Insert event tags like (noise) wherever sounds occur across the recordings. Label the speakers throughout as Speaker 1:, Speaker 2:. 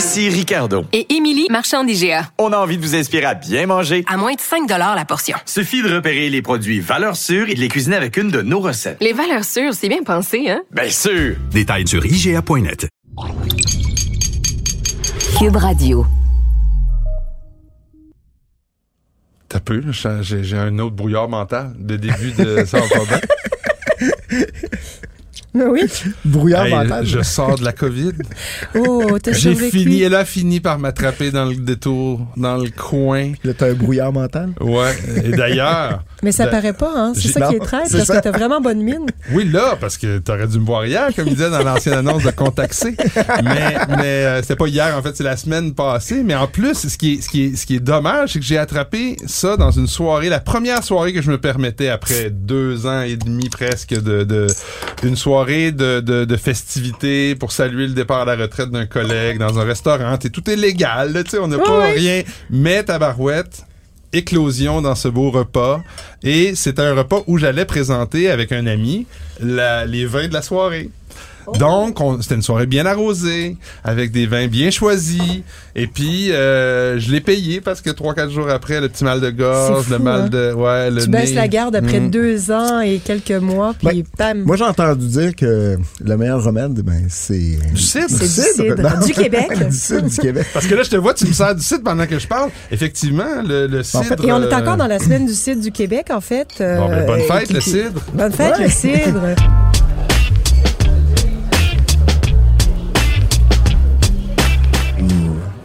Speaker 1: Ici Ricardo.
Speaker 2: Et Émilie, marchand d'IGA.
Speaker 1: On a envie de vous inspirer à bien manger.
Speaker 2: À moins de 5 la portion.
Speaker 1: Suffit de repérer les produits valeurs sûres et de les cuisiner avec une de nos recettes.
Speaker 2: Les valeurs sûres, c'est bien pensé, hein?
Speaker 1: Bien sûr!
Speaker 3: Détails sur IGA.net.
Speaker 4: Cube Radio.
Speaker 5: T'as peu, j'ai j'ai un autre brouillard mental de début de (laughs) ça va pas bien.
Speaker 6: Oui. (laughs)
Speaker 7: Brouillard
Speaker 5: Hey,
Speaker 7: mental.
Speaker 5: je sors de la COVID. (laughs)
Speaker 6: Oh, t'as
Speaker 5: J'ai fini, elle a fini par m'attraper dans le détour, dans le coin.
Speaker 7: Là, t'as un brouillard mental.
Speaker 5: Ouais. Et d'ailleurs,
Speaker 6: Mais ça
Speaker 5: Ben,
Speaker 6: paraît pas, hein? C'est ça qui est
Speaker 7: c'est
Speaker 6: parce
Speaker 7: ça.
Speaker 6: que t'as vraiment bonne mine. (laughs)
Speaker 5: oui, là, parce que t'aurais dû me voir hier, comme il disait dans l'ancienne annonce de Contaxé. Mais, mais euh, c'était pas hier, en fait, c'est la semaine passée. Mais en plus, ce qui est, ce qui est, ce qui est dommage, c'est que j'ai attrapé ça dans une soirée, la première soirée que je me permettais après deux ans et demi presque de, de une soirée de, de, de festivités pour saluer le départ à la retraite d'un collègue dans un restaurant. T'sais, tout est légal, tu sais, on n'a pas rien. Mais tabarouette, éclosion dans ce beau repas. Et c'était un repas où j'allais présenter avec un ami la- les vins de la soirée. Donc, on- c'était une soirée bien arrosée, avec des vins bien choisis. Et puis, euh, je l'ai payé parce que trois, quatre jours après, le petit mal de gorge, le mal
Speaker 6: hein?
Speaker 5: de... Ouais, le
Speaker 6: Tu baisses
Speaker 5: nez.
Speaker 6: la garde après
Speaker 5: Mm.
Speaker 6: deux ans et quelques mois, puis bam.
Speaker 7: Moi, j'ai entendu dire que le meilleur remède, ben, c'est.
Speaker 5: Du cidre.
Speaker 6: C'est du cidre. Du Québec. (laughs)
Speaker 7: du cidre du Québec.
Speaker 5: Parce que là, je te vois, tu me sers du cidre pendant que je parle. Effectivement, le, le cidre...
Speaker 7: fait,
Speaker 6: Et on est
Speaker 5: euh,
Speaker 6: encore dans la semaine du cidre du Québec, en fait. euh,
Speaker 5: Bon, ben, bonne
Speaker 6: et
Speaker 5: fête,
Speaker 6: qui-
Speaker 5: le cidre.
Speaker 6: Bonne fête,
Speaker 7: Ouais.
Speaker 6: le cidre. (laughs)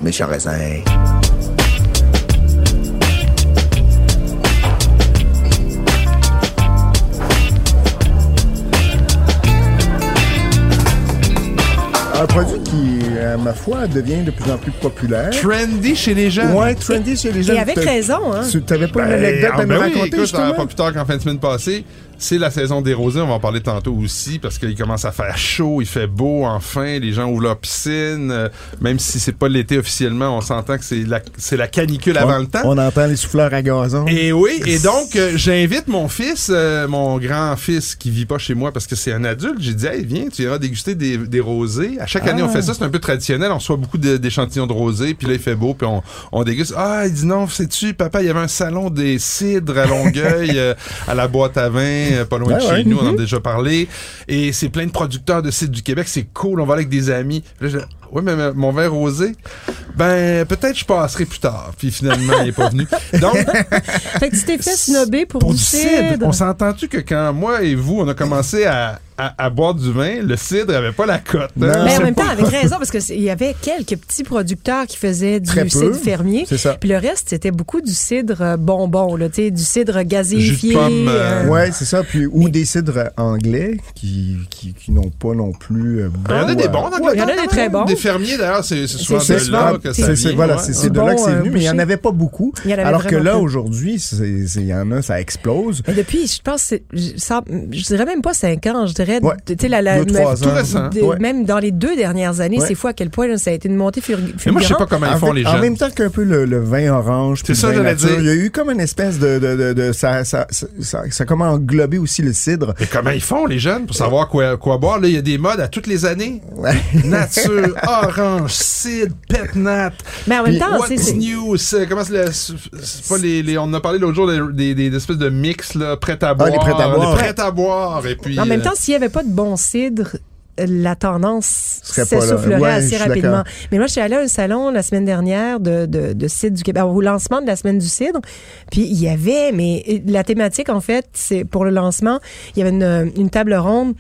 Speaker 7: Méchant raisin. Un produit qui, à ma foi, devient de plus en plus populaire.
Speaker 5: Trendy chez les gens.
Speaker 7: Ouais, trendy chez les gens.
Speaker 6: Et avec raison, hein.
Speaker 7: Tu t'avais pas une
Speaker 5: Ben,
Speaker 7: anecdote
Speaker 5: ah,
Speaker 7: à
Speaker 5: ben
Speaker 7: nous
Speaker 5: oui,
Speaker 7: raconter,
Speaker 5: écoute,
Speaker 7: justement?
Speaker 5: pas plus tard qu'en fin de semaine passée, c'est la saison des rosés. On va en parler tantôt aussi parce qu'il commence à faire chaud, il fait beau enfin. Les gens ouvrent leur piscine. euh, même si c'est pas l'été officiellement, on s'entend que c'est la, c'est la canicule avant
Speaker 7: on,
Speaker 5: le temps.
Speaker 7: on entend les souffleurs à gazon.
Speaker 5: Et oui, et (laughs) donc euh, j'invite mon fils, euh, mon grand-fils qui vit pas chez moi parce que c'est un adulte. J'ai dit, hey, viens, tu iras déguster des, des rosés. À chaque année, on fait ça, c'est un peu traditionnel. On reçoit beaucoup de- d'échantillons de rosés, puis là, il fait beau, puis on, on déguste. Ah, il dit non, sais-tu, papa, il y avait un salon des cidres à Longueuil, (laughs) à la boîte à vin, euh, pas loin de
Speaker 7: Ouais,
Speaker 5: chez nous, on en a déjà parlé. Et c'est plein de producteurs de cidre du Québec, c'est cool, on va avec des amis. Là, ouais, mais mon verre rosé, ben peut-être je passerai plus tard. Puis finalement, il est pas venu. Donc, (laughs)
Speaker 6: Fait que tu t'es fait snobber pour,
Speaker 5: pour
Speaker 6: du
Speaker 5: cidre.
Speaker 6: cidre.
Speaker 5: On s'entend-tu que quand moi et vous, on a commencé à, à, à boire du vin, le cidre avait pas la cote. Hein?
Speaker 6: Mais en même
Speaker 7: pas-
Speaker 6: temps, avec raison, parce qu'il y avait quelques petits producteurs qui faisaient du
Speaker 7: Très peu.
Speaker 6: cidre fermier.
Speaker 7: C'est ça.
Speaker 6: Puis le reste, c'était beaucoup du cidre euh, bonbon, là, tu sais, du cidre gazéifié.
Speaker 5: Pomme, euh,
Speaker 7: Ouais, c'est ça. Puis, ou des cidres anglais qui, qui, qui n'ont pas non plus. euh,
Speaker 5: Il y en a des
Speaker 7: euh,
Speaker 5: bons dans
Speaker 6: Ouais, il y en a des très bons.
Speaker 5: Des fermiers, d'ailleurs, c'est souvent
Speaker 6: C'est
Speaker 5: de là que ça
Speaker 7: C'est- c'est-
Speaker 5: vient.
Speaker 7: voilà, c'est de là que c'est venu, mais il n'y en avait pas beaucoup.
Speaker 6: Il y en avait
Speaker 7: Alors que là,
Speaker 6: peu.
Speaker 7: aujourd'hui, il y en a, ça explose.
Speaker 6: Mais depuis, je pense, ça- je dirais même pas cinq ans, je dirais,
Speaker 7: Ouais.
Speaker 6: tu sais, la, la,
Speaker 7: Deux, trois
Speaker 6: même-
Speaker 7: ans.
Speaker 5: récent.
Speaker 6: de-
Speaker 7: Ouais.
Speaker 6: même dans les deux dernières années,
Speaker 7: Ouais.
Speaker 6: c'est fou à quel point là, ça a été une montée fulgurante.
Speaker 5: Mais moi, je sais pas comment ils font,
Speaker 7: en,
Speaker 5: les
Speaker 7: en
Speaker 5: jeunes.
Speaker 7: même temps qu'un peu le, le vin orange,
Speaker 5: C'est ça, dire.
Speaker 7: il y a eu comme une espèce de, ça, ça, ça, ça, ça a comme englobé aussi le cidre.
Speaker 5: Mais comment ils font, les jeunes, pour savoir quoi, quoi boire? Là, il y a des modes à toutes les années. Nature, (laughs) orange, cidre, pet nat.
Speaker 6: Mais en même
Speaker 7: Puis,
Speaker 6: temps, c'est-
Speaker 5: What's
Speaker 6: c'est-
Speaker 5: new? C'est- Comment c'est le- c'est pas les, les- on en a parlé l'autre jour des, des, des espèces de mix, là, prêts à boire.
Speaker 7: Ah, les prêts à boire.
Speaker 5: Les prêts à boire. Et puis.
Speaker 6: En même
Speaker 5: euh,
Speaker 6: temps, s'il n'y avait pas de bon cidre, la tendance s'essoufflerait
Speaker 7: Ouais,
Speaker 6: assez rapidement.
Speaker 7: d'accord.
Speaker 6: Mais moi, je suis allée à un salon la semaine dernière de, de, de cidre du Québec, au lancement de la semaine du cidre. Puis il y avait, mais la thématique, en fait, c'est pour le lancement, il y avait une, une table ronde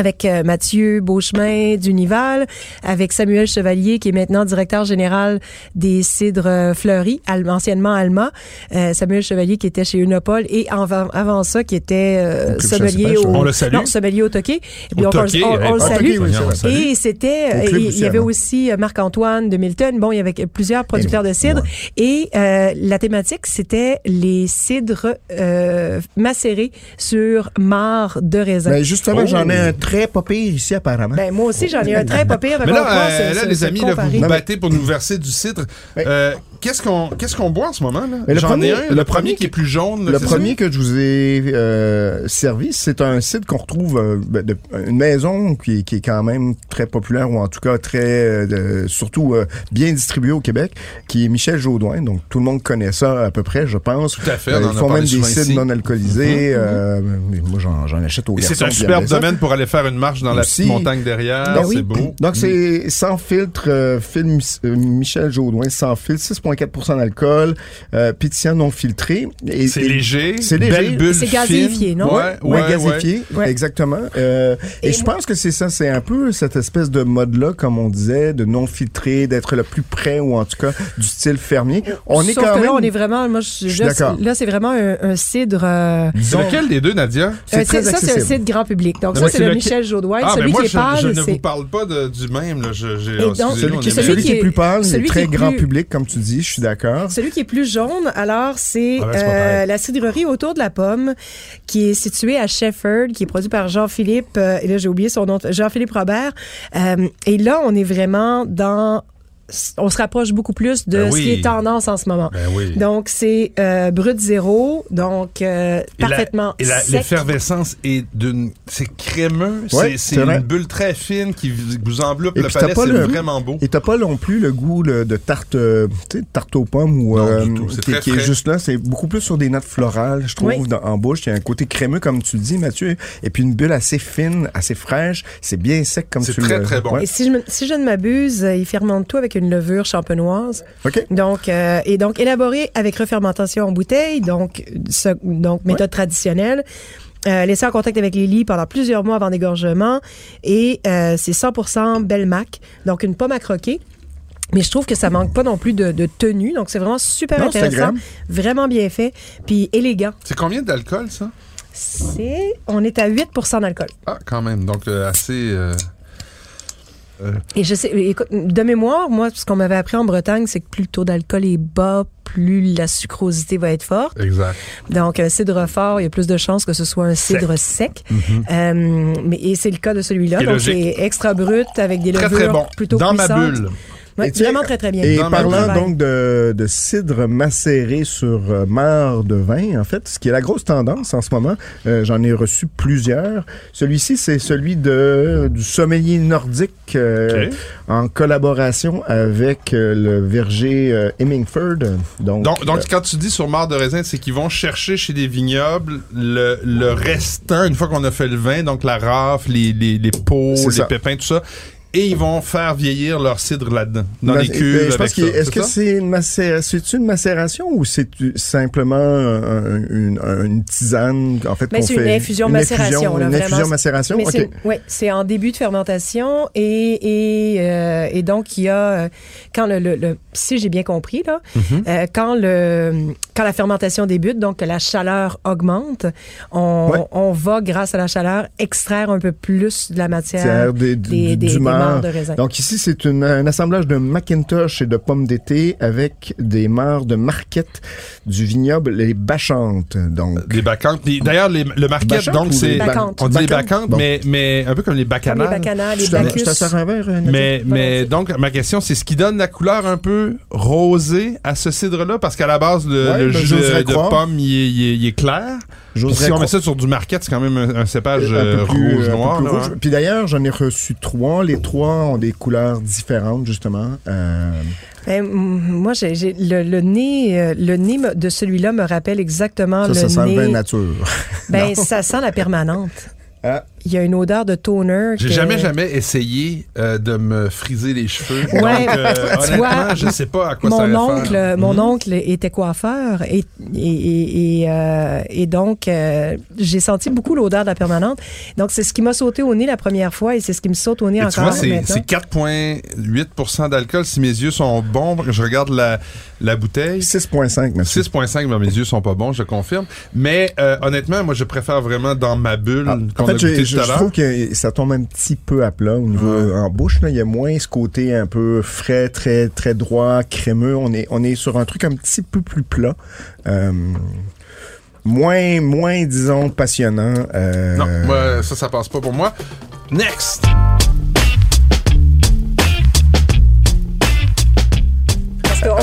Speaker 6: avec euh, Mathieu Beauchemin d'Unival, avec Samuel Chevalier qui est maintenant directeur général des cidres fleuris, anciennement Alma. Euh, Samuel Chevalier qui était chez Unopol et avant, avant ça qui était euh, sommelier au.
Speaker 5: On le salue.
Speaker 6: non, sommelier au Toqué.
Speaker 5: Au
Speaker 6: on,
Speaker 5: Toqué,
Speaker 6: on- on le salue.
Speaker 7: Toqué, oui.
Speaker 6: Et c'était, euh, il y avait aussi Marc-Antoine de Milton. Bon, il y avait plusieurs producteurs de cidre. Et euh, la thématique, c'était les cidres euh, macérés sur marc de raisin.
Speaker 7: Ben, justement,
Speaker 5: Oh.
Speaker 7: j'en ai un très pas pire ici, apparemment.
Speaker 6: Ben, moi aussi, j'en ai un très pas pire.
Speaker 5: Mais là, euh, là les amis, là, vous vous battez pour nous verser du cidre. Qu'est-ce qu'on qu'est-ce qu'on boit en ce moment là? J'en
Speaker 7: premier-
Speaker 5: ai un. Le,
Speaker 7: le
Speaker 5: premier qui est plus jaune. là,
Speaker 7: Le premier
Speaker 5: ça?
Speaker 7: que je vous ai euh, servi, c'est un site qu'on retrouve, euh, ben, de- une maison qui, est- qui est quand même très populaire, ou en tout cas très, euh, surtout euh, bien distribuée au Québec, qui est Michel Jaudoin. Donc tout le monde connaît ça à peu près, je pense.
Speaker 5: Tout à fait,
Speaker 7: Euh,
Speaker 5: on
Speaker 7: ils
Speaker 5: a
Speaker 7: font même des
Speaker 5: ici.
Speaker 7: non alcoolisés. euh, mais moi, j'en, j'en achète au
Speaker 5: Et c'est un superbe domaine pour aller faire une marche dans la petite montagne derrière.
Speaker 6: Ben oui.
Speaker 5: C'est beau.
Speaker 7: Donc, c'est sans filtre, euh, film euh, Michel Jaudoin, sans filtre, 6,4 d'alcool, euh, pétillant non filtré. Et-
Speaker 5: C'est
Speaker 7: et-
Speaker 5: léger.
Speaker 7: C'est léger.
Speaker 5: Belle bulle
Speaker 6: C'est
Speaker 5: fine.
Speaker 6: gazéifié, non?
Speaker 5: Ouais,
Speaker 7: Ouais,
Speaker 5: ouais,
Speaker 7: exactement. Euh, et,
Speaker 6: Et
Speaker 7: je pense que c'est ça, c'est un peu cette espèce de mode-là, comme on disait, de non filtré, d'être le plus près ou en tout cas du style fermier. On est quand
Speaker 6: que
Speaker 7: même.
Speaker 6: là, on est vraiment, moi, je,
Speaker 7: suis
Speaker 6: là,
Speaker 7: d'accord.
Speaker 6: c'est- là, c'est vraiment un, un cidre. euh,
Speaker 5: C'est lequel des deux, Nadia?
Speaker 7: C'est
Speaker 6: ça, c'est un cidre grand public. Donc, ça,
Speaker 5: c'est
Speaker 6: c'est le Michel Jaudoin.
Speaker 5: Ah,
Speaker 6: celui
Speaker 5: ben moi,
Speaker 6: qui est
Speaker 5: je,
Speaker 6: pâle,
Speaker 5: je ne
Speaker 6: c'est-
Speaker 5: vous parle pas de- du même. Là. Je,
Speaker 6: donc,
Speaker 7: Celui,
Speaker 5: on
Speaker 7: qui,
Speaker 5: est
Speaker 6: celui
Speaker 7: qui est plus pâle,
Speaker 6: celui
Speaker 7: est
Speaker 6: qui
Speaker 7: très grand public, comme tu dis, je suis d'accord.
Speaker 6: Celui qui est plus jaune, alors, c'est
Speaker 5: Ah ben,
Speaker 6: euh, la cidrerie autour de la pomme, qui est située à Shefford, qui est produit par Jean-Philippe, euh, et là j'ai oublié son nom, Jean-Philippe Robert. Euh, et là, on est vraiment dans, on se rapproche beaucoup plus de
Speaker 5: Ben
Speaker 6: ce
Speaker 5: oui.
Speaker 6: qui est tendance en ce moment.
Speaker 5: Ben oui.
Speaker 6: Donc c'est euh, brut zéro, donc euh,
Speaker 5: Et la-
Speaker 6: parfaitement
Speaker 5: Et la-
Speaker 6: sec.
Speaker 5: l'effervescence est d'une. C'est crémeux.
Speaker 7: Ouais,
Speaker 5: c'est, c'est
Speaker 7: c'est vrai.
Speaker 5: une bulle très fine qui vous enveloppe
Speaker 7: Et
Speaker 5: le palais.
Speaker 7: pas
Speaker 5: C'est
Speaker 7: le-
Speaker 5: vraiment beau.
Speaker 7: Et t'as pas non plus le goût de tarte, euh, tarte aux pommes ou
Speaker 5: Non,
Speaker 7: euh,
Speaker 5: du tout. C'est
Speaker 7: qui,
Speaker 5: très
Speaker 7: qui est juste là. C'est beaucoup plus sur des notes florales, je trouve,
Speaker 6: Oui.
Speaker 7: dans- en bouche. Il y a un côté crémeux, comme tu le dis, Mathieu. Et puis une bulle assez fine, assez fraîche. C'est bien sec, comme
Speaker 5: C'est
Speaker 7: tu
Speaker 5: très,
Speaker 7: le-
Speaker 5: très bon.
Speaker 6: Et si je, me- si je ne m'abuse, euh, il fermente tout avec une levure champenoise.
Speaker 7: OK.
Speaker 6: Donc, euh, et donc élaboré avec refermentation en bouteille, donc, ce- donc méthode traditionnelle. Euh, laissé en contact avec les lits pendant plusieurs mois avant dégorgement. Et euh, c'est 100% Belmac, donc une pomme à croquer. Mais je trouve que ça manque pas non plus de, de tenue. Donc, c'est vraiment super
Speaker 7: Non,
Speaker 6: intéressant. Vraiment bien fait. Puis élégant.
Speaker 5: C'est combien d'alcool, ça?
Speaker 6: C'est... On est à 8% d'alcool.
Speaker 5: Ah, quand même. Donc, euh, assez. Euh,
Speaker 6: Et je sais, écoute, de mémoire, moi, ce qu'on m'avait appris en Bretagne, c'est que plus le taux d'alcool est bas, plus la sucrosité va être forte.
Speaker 5: Exact.
Speaker 6: Donc, un cidre fort, il y a plus de chances que ce soit un cidre sec. Euh, mais, et c'est le cas de celui-là. Donc, c'est extra brut avec des levures
Speaker 5: très bon.
Speaker 6: plutôt
Speaker 5: Dans ma bulle.
Speaker 6: Ouais, vraiment très, très bien.
Speaker 7: Et parlant donc de, de cidre macéré sur euh, marc de vin, en fait, ce qui est la grosse tendance en ce moment, euh, j'en ai reçu plusieurs. Celui-ci, c'est celui de du sommelier nordique euh, en collaboration avec euh, le verger euh, Hemingford. Donc,
Speaker 5: Donc, donc
Speaker 7: euh,
Speaker 5: quand tu dis sur marc de raisin, c'est qu'ils vont chercher chez des vignobles le, le restant, une fois qu'on a fait le vin, donc la rafle, les, les, les pots,
Speaker 7: C'est
Speaker 5: les
Speaker 7: ça.
Speaker 5: pépins, tout ça, et ils vont faire vieillir leur cidre là-dedans, dans
Speaker 7: Ben,
Speaker 5: les cuves.
Speaker 7: ben,
Speaker 5: ça,
Speaker 7: Est-ce
Speaker 5: c'est
Speaker 7: que c'est une, macé- c'est une macération ou c'est simplement un- une, une tisane en fait qu'on
Speaker 6: c'est une
Speaker 7: fait
Speaker 6: infusion
Speaker 7: une
Speaker 6: macération,
Speaker 7: infusion,
Speaker 6: là,
Speaker 7: une
Speaker 6: vraiment.
Speaker 7: infusion macération.
Speaker 6: Mais
Speaker 7: ok.
Speaker 6: c'est, en début de fermentation et, et, euh, et donc il y a euh, quand le, le- le- si j'ai bien compris là,
Speaker 7: Mm-hmm.
Speaker 6: euh, quand le quand la fermentation débute, donc que la chaleur augmente, on,
Speaker 7: Ouais.
Speaker 6: on va grâce à la chaleur extraire un peu plus de la matière
Speaker 7: des,
Speaker 6: des, des,
Speaker 7: du
Speaker 6: des
Speaker 7: marc.
Speaker 6: De raisin.
Speaker 7: Donc ici, c'est un assemblage de Macintosh et de pommes d'été avec des marcs de marquette du vignoble Les Bachantes. Donc,
Speaker 5: Les bacchantes. Les- D'ailleurs, le marquette,
Speaker 7: Bachantes
Speaker 5: donc c'est. On dit les
Speaker 7: Bon.
Speaker 5: mais, mais un peu comme les
Speaker 6: Comme les
Speaker 5: bacchanales.
Speaker 6: bacchanales, les bacchus.
Speaker 7: te sers un verre, euh, Nadia?
Speaker 5: Mais, mais donc, ma question, c'est ce qui donne la couleur un peu rosée à ce cidre-là? Parce qu'à la base, le,
Speaker 7: Ouais,
Speaker 5: le
Speaker 7: ben,
Speaker 5: jus de, pomme, il est, il est- il est clair. Si on met ça sur du marquette, c'est quand même un, un cépage
Speaker 7: un
Speaker 5: euh,
Speaker 7: peu plus,
Speaker 5: là,
Speaker 7: rouge.
Speaker 5: hein?
Speaker 7: Puis d'ailleurs, j'en ai reçu trois. Les trois ont des couleurs différentes, justement. Euh,
Speaker 6: Ben, moi, j'ai, j'ai- le, le nez, euh, le nez de celui-là me rappelle exactement
Speaker 7: ça, ça
Speaker 6: le
Speaker 7: sent le
Speaker 6: nez.
Speaker 7: vin nature.
Speaker 6: ben, (laughs) ça sent la permanente.
Speaker 7: Ah,
Speaker 6: il y a une odeur de toner.
Speaker 5: J'ai
Speaker 6: que-
Speaker 5: jamais, jamais essayé euh, de me friser les cheveux.
Speaker 6: Ouais,
Speaker 5: Donc, euh, (laughs)
Speaker 6: tu vois,
Speaker 5: honnêtement, je sais pas à quoi ça
Speaker 6: mon
Speaker 5: réfère.
Speaker 6: oncle, mon
Speaker 5: Mhm.
Speaker 6: oncle était coiffeur et et et, et, euh, et donc euh, j'ai senti beaucoup l'odeur de la permanente. Donc c'est ce qui m'a sauté au nez la première fois et c'est ce qui me saute au nez
Speaker 5: Et
Speaker 6: encore
Speaker 5: tu vois, c'est
Speaker 6: maintenant.
Speaker 5: c'est 4,8% d'alcool. Si mes yeux sont bons, je regarde la, la bouteille.
Speaker 7: 6,5, merci.
Speaker 5: 6,5, mais mes yeux sont pas bons, je confirme. Mais euh, honnêtement, moi, je préfère vraiment dans ma bulle
Speaker 7: Ah,
Speaker 5: qu'on
Speaker 7: en fait, je,
Speaker 5: tout à
Speaker 7: je
Speaker 5: l'heure.
Speaker 7: trouve que ça tombe un petit peu à plat au niveau en bouche. Là. Il y a moins ce côté un peu frais, très très droit, crémeux. On est on est sur un truc un petit peu plus plat. Euh, moins moins disons passionnant. Euh,
Speaker 5: Non, ça, ça passe pas pour moi. Next!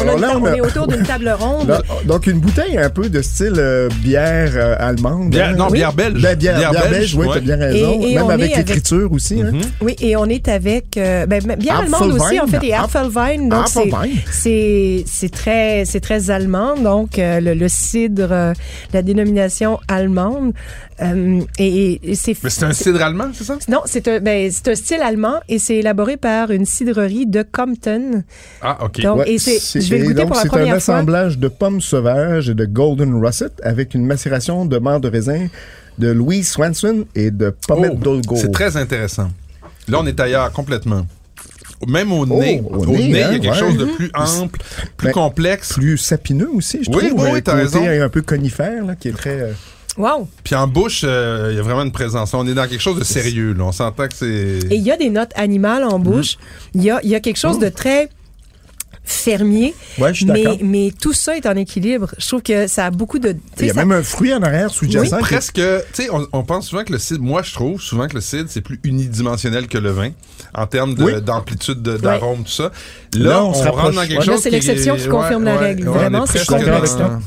Speaker 6: A
Speaker 7: là,
Speaker 6: ta-
Speaker 7: on
Speaker 6: est autour d'une (laughs) table ronde.
Speaker 7: Là, donc une bouteille un peu de style euh, bière euh, allemande.
Speaker 5: Bière-
Speaker 7: hein?
Speaker 5: non,
Speaker 7: Oui.
Speaker 5: bière belge.
Speaker 7: Ben, bière,
Speaker 5: Bière
Speaker 7: bière
Speaker 5: belge,
Speaker 7: belge, oui,
Speaker 5: ouais.
Speaker 7: t'as bien raison.
Speaker 6: Et- et
Speaker 7: Même avec
Speaker 6: est avec-
Speaker 7: l'écriture aussi. hein?
Speaker 5: Mhm.
Speaker 6: Oui, et on est avec euh, ben, bière allemande aussi en fait et Apfelwein. Donc c'est c'est très c'est très allemand. Donc euh, le, le cidre, euh, la dénomination allemande. Euh, et, et c'est
Speaker 5: Mais c'est un cidre allemand, c'est ça?
Speaker 6: non, c'est un, ben, c'est un style allemand et c'est élaboré par une cidrerie de Compton.
Speaker 5: Ah, OK.
Speaker 6: Donc,
Speaker 7: Ouais,
Speaker 6: et c'est,
Speaker 7: c'est-
Speaker 6: je vais le
Speaker 7: et
Speaker 6: goûter
Speaker 7: donc,
Speaker 6: pour la
Speaker 7: C'est un assemblage de pommes sauvages et de golden russet avec une macération de marc de raisin de Louise Swanson et de pommettes
Speaker 5: Oh,
Speaker 7: d'Olgo.
Speaker 5: c'est très intéressant. Là, on est ailleurs complètement. Même au
Speaker 7: Oh,
Speaker 5: nez,
Speaker 7: au
Speaker 5: au
Speaker 7: nez,
Speaker 5: nez, il y
Speaker 7: hein,
Speaker 5: a quelque
Speaker 7: ouais.
Speaker 5: chose de plus ample, plus
Speaker 7: Ben,
Speaker 5: complexe.
Speaker 7: plus sapineux aussi, je
Speaker 5: Oui,
Speaker 7: trouve.
Speaker 5: oui,
Speaker 7: un
Speaker 5: oui, t'as
Speaker 7: côté
Speaker 5: raison.
Speaker 7: un peu conifère, là, qui est très... euh,
Speaker 6: Wow.
Speaker 5: Puis en bouche, euh, il y a vraiment une présence. On est dans quelque chose de sérieux. Là. On s'entend que c'est...
Speaker 6: Et il y a des notes animales en bouche. Il y, a, il y a quelque chose de très fermier.
Speaker 7: Ouais, je suis
Speaker 6: mais,
Speaker 7: d'accord.
Speaker 6: mais tout ça est en équilibre. Je trouve que ça a beaucoup de.
Speaker 7: Il y a
Speaker 6: ça-
Speaker 7: même un fruit en arrière sous-jacent. qui-
Speaker 5: Presque, tu sais, on, on pense souvent que le cidre, moi je trouve souvent que le cidre c'est plus unidimensionnel que le vin en termes de-
Speaker 7: Oui.
Speaker 5: d'amplitude, de- d'arôme, tout ça. Là,
Speaker 7: Là,
Speaker 5: on,
Speaker 7: on se
Speaker 5: rentre dans quelque
Speaker 7: Ouais.
Speaker 5: chose
Speaker 6: Là, c'est
Speaker 5: qui
Speaker 6: l'exception
Speaker 5: est-
Speaker 6: qui confirme la règle. Vraiment,
Speaker 5: est
Speaker 6: c'est
Speaker 5: dans-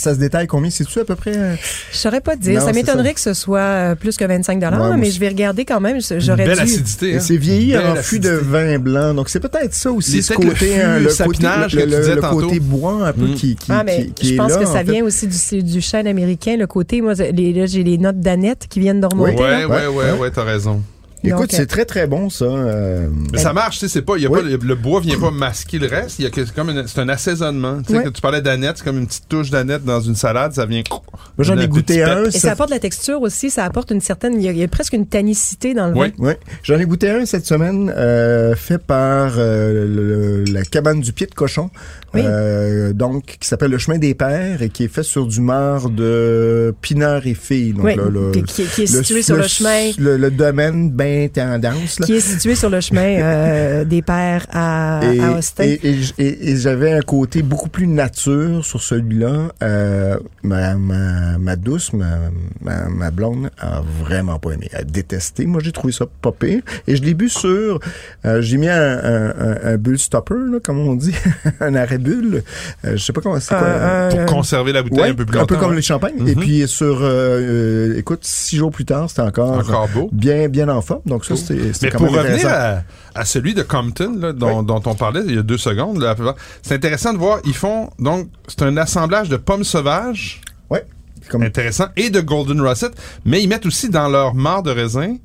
Speaker 7: ça. Se détaille combien? C'est-tu à peu près... euh,
Speaker 6: Je saurais pas te dire.
Speaker 7: Non,
Speaker 6: ça m'étonnerait que ce soit euh, plus que 25
Speaker 7: Ouais, moi
Speaker 6: mais
Speaker 7: aussi.
Speaker 6: je vais regarder quand même.
Speaker 5: Une
Speaker 6: J'aurais
Speaker 5: belle
Speaker 6: dû.
Speaker 5: acidité. Hein.
Speaker 7: c'est vieilli
Speaker 5: Belle
Speaker 7: en fût de vin blanc. Donc, c'est peut-être ça aussi, ce
Speaker 5: le
Speaker 7: côté,
Speaker 5: fût,
Speaker 7: hein,
Speaker 5: le
Speaker 7: le,
Speaker 5: sapinage
Speaker 7: côté,
Speaker 5: que
Speaker 7: le,
Speaker 5: tu disais
Speaker 7: le
Speaker 5: tantôt.
Speaker 7: côté bois un peu
Speaker 5: Mm.
Speaker 7: qui, qui,
Speaker 6: Ah, mais
Speaker 7: qui, qui
Speaker 6: je
Speaker 7: est
Speaker 6: pense
Speaker 7: là,
Speaker 6: que ça
Speaker 7: fait.
Speaker 6: vient aussi du, du chêne américain, le côté. Moi, j'ai les notes d'Annette qui viennent.
Speaker 5: Ouais,
Speaker 6: là.
Speaker 5: ouais, ouais,
Speaker 7: Ouais.
Speaker 5: ouais, t'as raison.
Speaker 7: Écoute, c'est très, très bon, ça. euh,
Speaker 5: Mais ça marche, tu sais, c'est pas, il y a
Speaker 7: Oui.
Speaker 5: pas, le, le bois vient pas masquer le reste, il y a que, c'est comme une- c'est un assaisonnement. Tu sais, que tu parlais d'aneth, c'est comme une petite touche d'aneth dans une salade, ça vient.
Speaker 7: Moi, j'en ai goûté un.
Speaker 6: Et ça
Speaker 7: ça-
Speaker 6: apporte de la texture aussi. Ça apporte une certaine. Il y a, il y a presque une tannicité dans le
Speaker 5: Oui.
Speaker 6: vin.
Speaker 7: Oui, j'en ai goûté un cette semaine, euh, fait par euh, le- le- la cabane du pied de cochon,
Speaker 6: Oui.
Speaker 7: euh, donc qui s'appelle le chemin des pères et qui est fait sur du marc de Pinard et Filles. Donc,
Speaker 6: Oui,
Speaker 7: là, le-
Speaker 6: qui, qui- est situé sur le, chemin.
Speaker 7: Le, le domaine bien tendance. Là.
Speaker 6: Qui est situé sur le chemin euh, (laughs) des pères à,
Speaker 7: Et,
Speaker 6: à Austin.
Speaker 7: et, et- et j'avais un côté beaucoup plus nature sur celui-là. Euh, ma, ma, ma douce, ma, ma, ma blonde, a vraiment pas aimé. Elle a détesté. Moi, j'ai trouvé ça pas pire. Et je l'ai bu sur... euh, j'ai mis un, un, un, un bull stopper, là, comme on dit. (laughs) un arrêt bulle. Euh, je sais pas comment c'est quoi.
Speaker 6: Un-
Speaker 5: Pour
Speaker 6: un-
Speaker 5: conserver la bouteille
Speaker 7: Ouais,
Speaker 5: un peu plus longtemps.
Speaker 7: comme
Speaker 5: ouais.
Speaker 7: les champagnes. Et
Speaker 5: Mhm.
Speaker 7: puis sur, euh, euh, écoute, six jours plus tard, c'était encore,
Speaker 5: Encore beau.
Speaker 7: bien, bien en forme. Donc ça, c'était c'était
Speaker 5: Mais
Speaker 7: quand
Speaker 5: pour
Speaker 7: même
Speaker 5: revenir à, à celui de Compton, là, dont, dont on parlait il y a deux secondes, peu c'est intéressant de voir, ils font, donc, c'est un assemblage de pommes sauvages,
Speaker 7: Ouais. Comme
Speaker 5: intéressant, et de Golden Russet, mais ils mettent aussi dans leur marc de raisin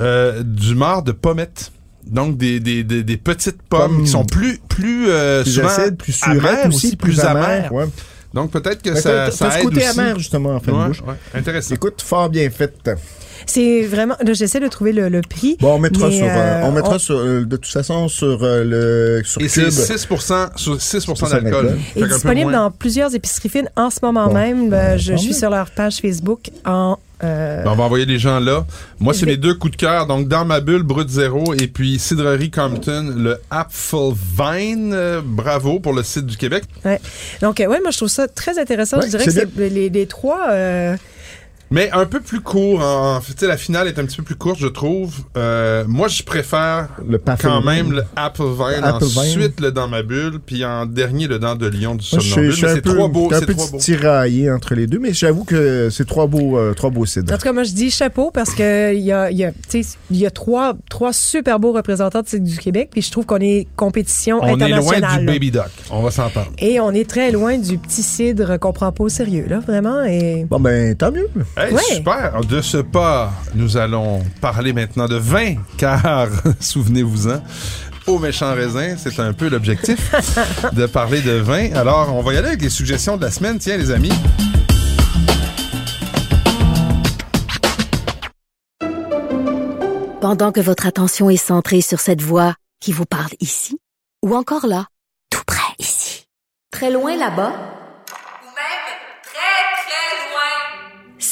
Speaker 5: euh, du marc de pommettes. Donc, des, des, des, des petites pommes
Speaker 7: Pommes
Speaker 5: qui sont plus, plus, euh,
Speaker 7: plus
Speaker 5: souvent
Speaker 7: plus
Speaker 5: amères
Speaker 7: aussi, plus, amère. Ouais.
Speaker 5: Donc, peut-être que
Speaker 7: Ben,
Speaker 5: ça, ça
Speaker 7: t'as ce
Speaker 5: aide
Speaker 7: côté
Speaker 5: aussi.
Speaker 7: amer, justement, en fin de
Speaker 5: Ouais,
Speaker 7: bouche.
Speaker 5: ouais, intéressant.
Speaker 7: Écoute, fort bien fait.
Speaker 6: C'est vraiment. J'essaie de trouver le, le prix.
Speaker 7: Bon, on mettra sur, euh,
Speaker 6: euh,
Speaker 7: on mettra
Speaker 6: on-
Speaker 7: sur, euh, de toute façon, sur euh, le, sur
Speaker 5: Et c'est
Speaker 7: Cube.
Speaker 5: 6%, sur 6 d'alcool.
Speaker 7: d'alcool.
Speaker 5: Peu
Speaker 6: disponible dans plusieurs épiceries fines en ce moment
Speaker 7: Bon.
Speaker 6: même. Je, je suis sur leur page Facebook en. Euh,
Speaker 5: Ben, on va envoyer les gens là. Moi, c'est mes deux coups de cœur. Donc, dans ma bulle, Brut Zéro et puis Cidrerie Compton, le Apfelwein. Euh, bravo pour le site du Québec.
Speaker 6: ouais. Donc, euh, ouais, moi, je trouve ça très intéressant.
Speaker 7: Ouais,
Speaker 6: je dirais que les, les trois.
Speaker 5: Mais un peu plus court. En, en fait, tu sais, la finale est un petit peu plus courte, je trouve. Euh, moi, je préfère
Speaker 7: Le
Speaker 5: quand même le Apfelwein.
Speaker 7: Apfelwein.
Speaker 5: Ensuite, le dans ma bulle. Puis en dernier, le dans de Lyon du
Speaker 7: Moi, je suis,
Speaker 5: Somnambule.
Speaker 7: un
Speaker 5: c'est
Speaker 7: peu,
Speaker 5: trois beaux.
Speaker 7: un
Speaker 5: C'est
Speaker 7: peu
Speaker 5: trois beaux.
Speaker 7: tiraillé entre les deux, mais j'avoue que c'est trois beaux, euh, trois beaux cidres.
Speaker 6: En tout cas, moi, je dis chapeau parce que il y a, il y a, y trois, trois super beaux représentants du Québec. Puis je trouve qu'on est compétition
Speaker 5: On est loin
Speaker 6: internationale.
Speaker 5: du
Speaker 6: là.
Speaker 5: Baby Duck. On va s'entendre.
Speaker 6: Et on est très loin du petit cidre qu'on prend pas au sérieux, là, vraiment. Et
Speaker 7: Bon, ben, tant mieux.
Speaker 5: Hey, Hey,
Speaker 6: Ouais.
Speaker 5: Super. De ce pas, nous allons parler maintenant de vin, car (laughs) souvenez-vous-en. Au méchant raisin, c'est un peu l'objectif (laughs) de parler de vin. Alors, on va y aller avec les suggestions de la semaine. Tiens, les amis.
Speaker 4: Pendant que votre attention est centrée sur cette voix qui vous parle ici, ou encore là, tout près ici, très loin là-bas,
Speaker 8: Ou même très, très loin.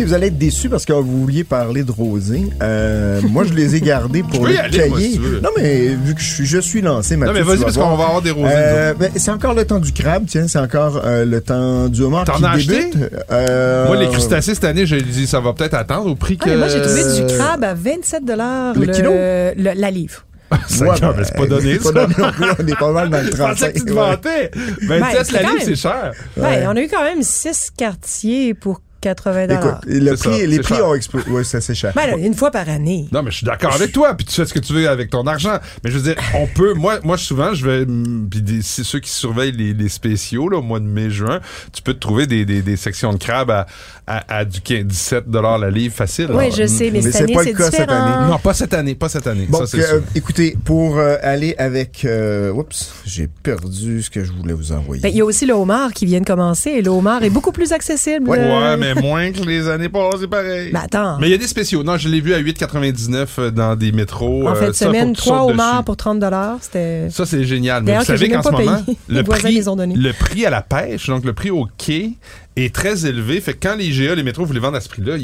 Speaker 7: Écoutez, vous allez être déçus parce que vous vouliez parler de rosé. Euh, moi, je les ai gardés pour le
Speaker 5: aller, moi, si
Speaker 7: cahier. Non, mais vu que je suis, je suis lancé,
Speaker 5: Non,
Speaker 7: Mathieu,
Speaker 5: mais vas-y, parce qu'on va avoir des rosés.
Speaker 7: Euh, ben, c'est encore le temps du crabe, tiens, c'est encore euh, le temps du homard
Speaker 5: T'en
Speaker 7: qui
Speaker 5: as acheté?
Speaker 7: débute. Euh,
Speaker 5: autres. Moi, les crustacés, cette année, j'ai dit, ça va peut-être attendre au prix
Speaker 6: Ah,
Speaker 5: que...
Speaker 6: mais moi, j'ai trouvé
Speaker 7: Euh,
Speaker 6: du crabe à 27
Speaker 7: le kilo?
Speaker 6: le- la livre. (laughs)
Speaker 7: Ouais,
Speaker 5: mais c'est pas donné,
Speaker 7: c'est
Speaker 5: ça.
Speaker 7: pas donné non plus, on est pas mal dans le (laughs)
Speaker 5: Je pensais
Speaker 7: 35.
Speaker 5: que tu te
Speaker 7: ouais.
Speaker 5: vantais. 27
Speaker 6: Ben,
Speaker 5: la
Speaker 6: c'est quand
Speaker 5: livre, c'est cher.
Speaker 6: Ben, on a eu quand même 6 quartiers pour 80
Speaker 7: Écoute, le
Speaker 5: C'est
Speaker 7: prix,
Speaker 5: ça,
Speaker 7: les prix
Speaker 5: cher.
Speaker 7: ont explosé. Oui, ça, c'est cher.
Speaker 6: Ben, là, une fois par année.
Speaker 5: Non, mais je suis d'accord avec toi, puis tu fais ce que tu veux avec ton argent. Mais je veux dire, on peut, moi, moi souvent, je vais, puis c'est ceux qui surveillent les, les spéciaux, là, au mois de mai-juin, tu peux te trouver des, des, des sections de crabes à, à, à du 15, 17 la livre facile.
Speaker 6: Oui,
Speaker 5: Alors,
Speaker 6: je sais, mais,
Speaker 7: Mais
Speaker 6: cette
Speaker 7: c'est
Speaker 6: année,
Speaker 7: pas le
Speaker 6: c'est
Speaker 7: cas cette
Speaker 6: différent.
Speaker 7: année.
Speaker 5: Non, pas cette année, pas cette année.
Speaker 7: Bon,
Speaker 5: ça,
Speaker 7: euh, écoutez, pour euh, aller avec... euh, oups, j'ai perdu ce que je voulais vous envoyer.
Speaker 6: Ben, il y a aussi le homard qui vient de commencer et le homard est beaucoup plus accessible.
Speaker 5: Ouais,
Speaker 6: euh,
Speaker 5: mais moins que les années passées, pareil.
Speaker 6: Ben, attends.
Speaker 5: Mais il y a des spéciaux. Non, je l'ai vu à 8,99 euh, dans des métros.
Speaker 6: en
Speaker 5: Euh,
Speaker 6: fin de
Speaker 5: ça, faut
Speaker 6: semaine,
Speaker 5: que tu
Speaker 6: trois
Speaker 5: sautes
Speaker 6: homards
Speaker 5: dessus.
Speaker 6: pour 30 C'était.
Speaker 5: Ça, c'est génial. Mais vous savez qu'en ce moment,
Speaker 6: payé.
Speaker 5: le
Speaker 6: Les voisins
Speaker 5: prix,
Speaker 6: les ont donnés.
Speaker 5: le prix à la pêche, donc le prix au quai, est très élevé. Fait que quand les IGA, les métros, vous les vendent à ce prix-là,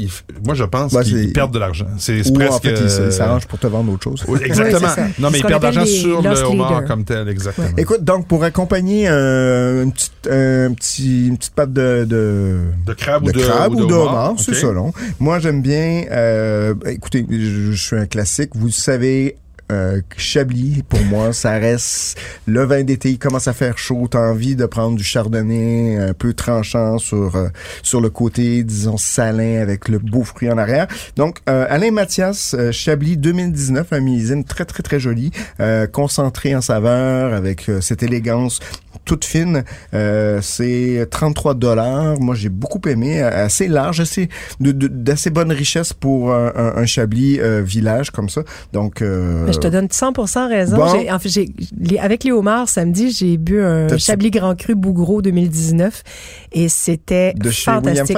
Speaker 5: moi, je pense
Speaker 7: Ouais,
Speaker 5: qu'ils perdent de l'argent. C'est presque...
Speaker 7: en fait, ils
Speaker 5: euh,
Speaker 7: ils s'arrangent pour te vendre autre chose.
Speaker 5: oui, exactement. Non, mais ils perdent de l'argent sur le
Speaker 6: loss
Speaker 5: homard comme tel, exactement.
Speaker 7: Écoute, donc, pour accompagner euh, une, petite, un petit, une petite pâte de... de
Speaker 5: de crabe
Speaker 7: de
Speaker 5: ou de
Speaker 7: crabe ou de homard,
Speaker 5: ok.
Speaker 7: c'est ça, non? Moi, j'aime bien... euh, écoutez, je, je suis un classique. Vous savez... Euh, Chablis, pour moi, ça reste le vin d'été. Il commence à faire chaud. T'as envie de prendre du chardonnay un peu tranchant sur euh, sur le côté, disons salin, avec le beau fruit en arrière. Donc, euh, Alain Mathias, euh, Chablis 2019, un millésime très très très joli, concentré en saveur, avec cette élégance toute fine. Euh, c'est 33 dollars. Moi, j'ai beaucoup aimé. Assez large, assez d'assez bonne richesse pour un, Chablis euh, village comme ça. Donc, euh,
Speaker 6: Ben, je te donne 100% raison.
Speaker 7: Bon.
Speaker 6: J'ai- En fait, j'ai, les- avec les homards, samedi, j'ai bu un Chablis Grand Cru Bougros 2019 et c'était
Speaker 7: de chez William
Speaker 6: fantastique.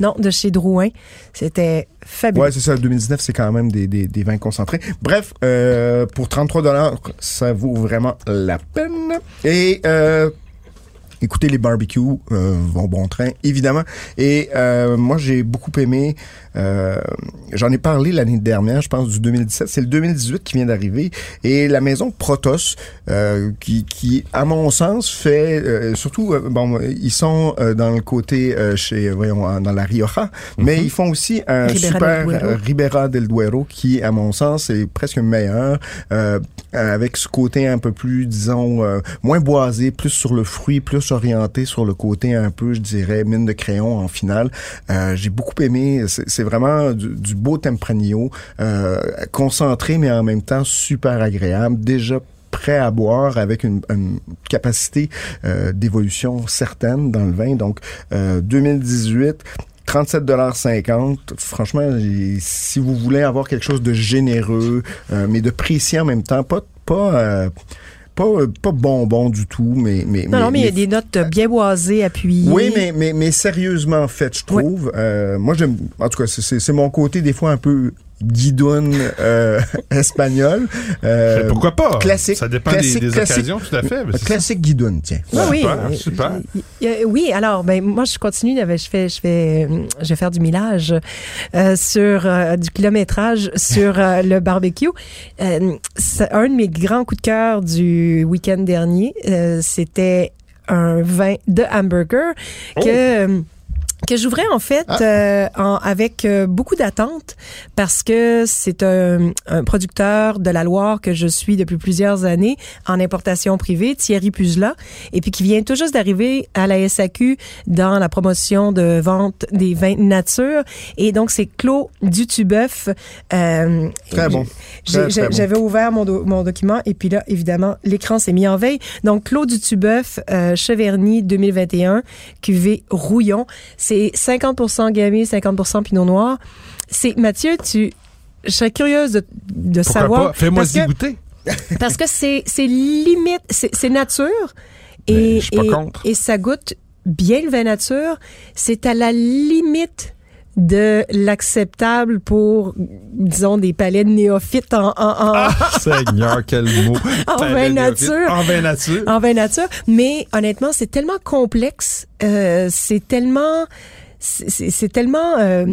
Speaker 6: Non, de chez Drouin. C'était fabuleux.
Speaker 7: Ouais, c'est ça. 2019, c'est quand même des, des, des vins concentrés. Bref, euh, pour 33 dollars, ça vaut vraiment la peine. Et euh, écoutez, les barbecues euh, vont bon train, évidemment. Et euh, moi, j'ai beaucoup aimé. euh, J'en ai parlé l'année dernière, je pense du 2017. C'est le 2018 qui vient d'arriver. Et la maison Protos, euh, qui, qui, à mon sens, fait euh, surtout, euh, bon, ils sont euh, dans le côté euh, chez, voyons, euh, dans la Rioja, mais ils font aussi un
Speaker 6: Ribera
Speaker 7: super
Speaker 6: del Duero.
Speaker 7: euh, Ribera del Duero qui, à mon sens, est presque meilleur, euh, avec ce côté un peu plus, disons, euh, moins boisé, plus sur le fruit, plus orienté sur le côté un peu, je dirais, mine de crayon en finale. Euh, J'ai beaucoup aimé. C'est vraiment du, beau Tempranillo, euh, concentré, mais en même temps super agréable. Déjà prêt à boire avec une, capacité euh, d'évolution certaine dans le vin. Donc, euh, 2018, 37,50 Franchement, si vous voulez avoir quelque chose de généreux, mais de précis en même temps, pas pas, euh, pas bonbon du tout, mais mais
Speaker 6: non, non, mais il y a des notes bien boisées, appuyées.
Speaker 7: oui, mais, mais, mais sérieusement fait, je trouve. Euh, moi, j'aime. En tout cas, c'est mon côté, des fois, un peu guidoune euh, (laughs) espagnole. Euh,
Speaker 5: pourquoi pas?
Speaker 7: classique,
Speaker 5: Ça dépend
Speaker 7: classique,
Speaker 5: des, des
Speaker 7: classique.
Speaker 5: occasions, tout à fait.
Speaker 7: classique guidoune, tiens.
Speaker 6: Ah oui,
Speaker 5: Super,
Speaker 6: euh,
Speaker 5: super.
Speaker 6: y- oui, alors ben moi je continue, je fais je fais je vais faire du millage euh, sur euh, du kilométrage sur euh, (laughs) le barbecue. Euh, un de mes grands coups de cœur du week-end dernier, euh, c'était un vin de hamburger que euh, que j'ouvrais en fait euh, en- avec euh, beaucoup d'attente parce que c'est un, un producteur de la Loire que je suis depuis plusieurs années en importation privée, Thierry Puzla, et puis qui vient tout juste d'arriver à la SAQ dans la promotion de vente des vins nature. Et donc c'est Clos Dutubeuf. Euh,
Speaker 7: Très bon.
Speaker 6: J'avais ouvert mon, do- mon document et puis là, évidemment, l'écran s'est mis en veille. Donc, Claude Dutubeuf, euh, Cheverny 2021, cuvée Rouillon. C'est 50% gamay, 50% pinot noir. C'est, Mathieu, tu, je serais curieuse de, savoir.
Speaker 5: Fais-moi goûter. (laughs)
Speaker 6: Parce que c'est, c'est limite, c'est, nature.
Speaker 5: Ben,
Speaker 6: Et,
Speaker 5: pas
Speaker 6: et, et ça goûte bien le vin nature. C'est à la limite de l'acceptable pour, disons, des palais de néophytes en, en, en,
Speaker 5: Ah, (laughs) Seigneur, quel mot.
Speaker 6: En
Speaker 5: néophyte.
Speaker 6: nature.
Speaker 5: En vin nature.
Speaker 6: en vin nature. Mais honnêtement, c'est tellement complexe, euh, c'est tellement, c'est tellement, euh,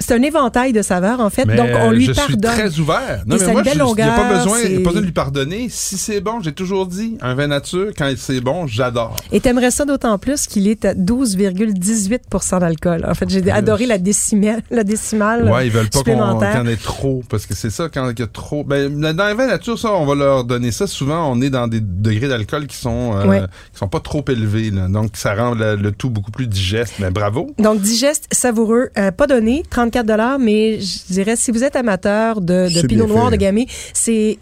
Speaker 6: c'est un éventail de saveurs, en fait. Donc, on lui pardonne.
Speaker 5: Je suis très ouvert. Non,
Speaker 6: Et
Speaker 5: mais moi, je, longueur, a pas besoin, a pas besoin de lui pardonner. Si c'est bon, j'ai toujours dit, un vin nature, quand c'est bon, j'adore.
Speaker 6: Et t'aimerais ça d'autant plus qu'il est à 12,18% d'alcool. En fait, j'ai adoré la décimale, la décimale.
Speaker 5: Ouais, ils veulent pas qu'on
Speaker 6: qu
Speaker 5: en ait trop, parce que c'est ça, quand il y a trop. Ben, dans les vins nature, ça, on va leur donner ça. Souvent, on est dans des degrés d'alcool qui sont, euh, qui sont pas trop élevés. Donc, ça rend le, tout beaucoup plus digeste. Mais bravo.
Speaker 6: Donc, digeste, savoureux, euh, pas donné, 54 mais je dirais, si vous êtes amateur de, de pinot noir,
Speaker 7: fait.
Speaker 6: de hein. gamay, c'est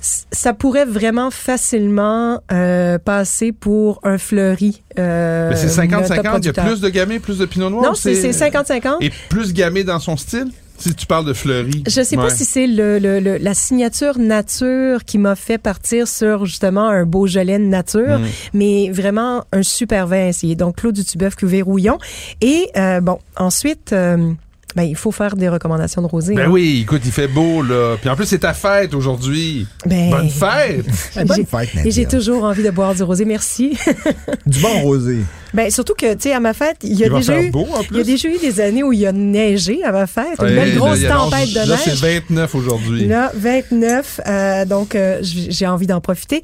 Speaker 6: ça pourrait vraiment facilement euh, passer pour un fleuri. Euh,
Speaker 5: c'est 50-50, il y a plus de gamay, plus de pinot noir.
Speaker 6: Non, c'est 50-50.
Speaker 5: Et plus gamay dans son style? Si tu parles de fleurie.
Speaker 6: Je sais
Speaker 5: Ouais.
Speaker 6: pas si c'est le, le- le- la signature nature qui m'a fait partir sur justement un Beaujolais de nature,
Speaker 5: Mm.
Speaker 6: mais vraiment un super vin à essayer. Donc Claude Dutubeuf cuvée Rouillon. Et euh, bon, ensuite, euh, ben, il faut faire des recommandations de rosé.
Speaker 5: Ben
Speaker 6: hein.
Speaker 5: oui, écoute, il fait beau, là. Puis en plus, c'est ta fête aujourd'hui.
Speaker 6: Ben,
Speaker 5: Bonne fête! (laughs)
Speaker 7: Bonne fête,
Speaker 6: Et j'ai toujours envie de boire du rosé, merci. (laughs)
Speaker 7: Du bon rosé.
Speaker 6: ben surtout que, tu sais, à ma fête, il y a
Speaker 5: Il
Speaker 6: déjà eu...
Speaker 5: beau, en
Speaker 6: Il y a déjà eu des années où il y a neigé à ma fête, une belle
Speaker 5: là,
Speaker 6: grosse tempête de
Speaker 5: Là,
Speaker 6: neige.
Speaker 5: c'est 29 aujourd'hui.
Speaker 6: Là, 29. euh, donc, euh, j'ai envie d'en profiter.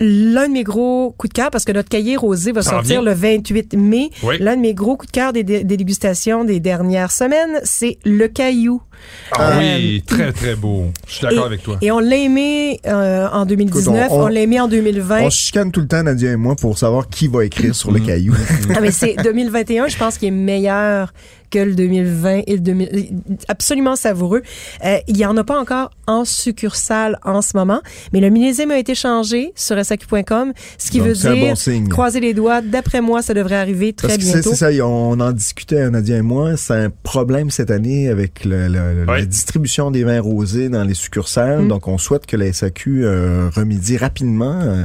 Speaker 6: L'un de mes gros coups de cœur, parce que notre cahier rosé va
Speaker 5: Ça
Speaker 6: sortir le 28 mai.
Speaker 5: Oui.
Speaker 6: L'un de mes gros coups de cœur des, dé- des dégustations des dernières semaines, c'est le caillou.
Speaker 5: Ah
Speaker 6: Euh,
Speaker 5: oui, très, très beau. Je suis d'accord
Speaker 6: et,
Speaker 5: avec toi.
Speaker 6: Et on l'a aimé euh, en 2019,
Speaker 7: Écoute, on-
Speaker 6: on,
Speaker 7: on-
Speaker 6: l'a aimé en 2020.
Speaker 7: On chicane tout le temps, Nadia et moi, pour savoir qui va écrire sur
Speaker 5: Mm.
Speaker 7: le caillou.
Speaker 6: Ah, mais c'est 2021, je pense qu'il est meilleur que le 2020 et le 2000. Absolument savoureux. Euh, il y en a pas encore en succursale en ce moment, mais le millésime a été changé sur SAQ.com, ce qui
Speaker 7: Donc,
Speaker 6: veut dire
Speaker 7: bon
Speaker 6: croiser les doigts. D'après moi, ça devrait arriver très
Speaker 7: Parce que c'est
Speaker 6: bientôt.
Speaker 7: c'est ça, on en discutait, Nadia et moi, c'est un problème cette année avec le- le- la distribution des vins rosés dans les succursales.
Speaker 6: Mm.
Speaker 7: Donc, on souhaite que la SAQ euh, remédie rapidement. euh,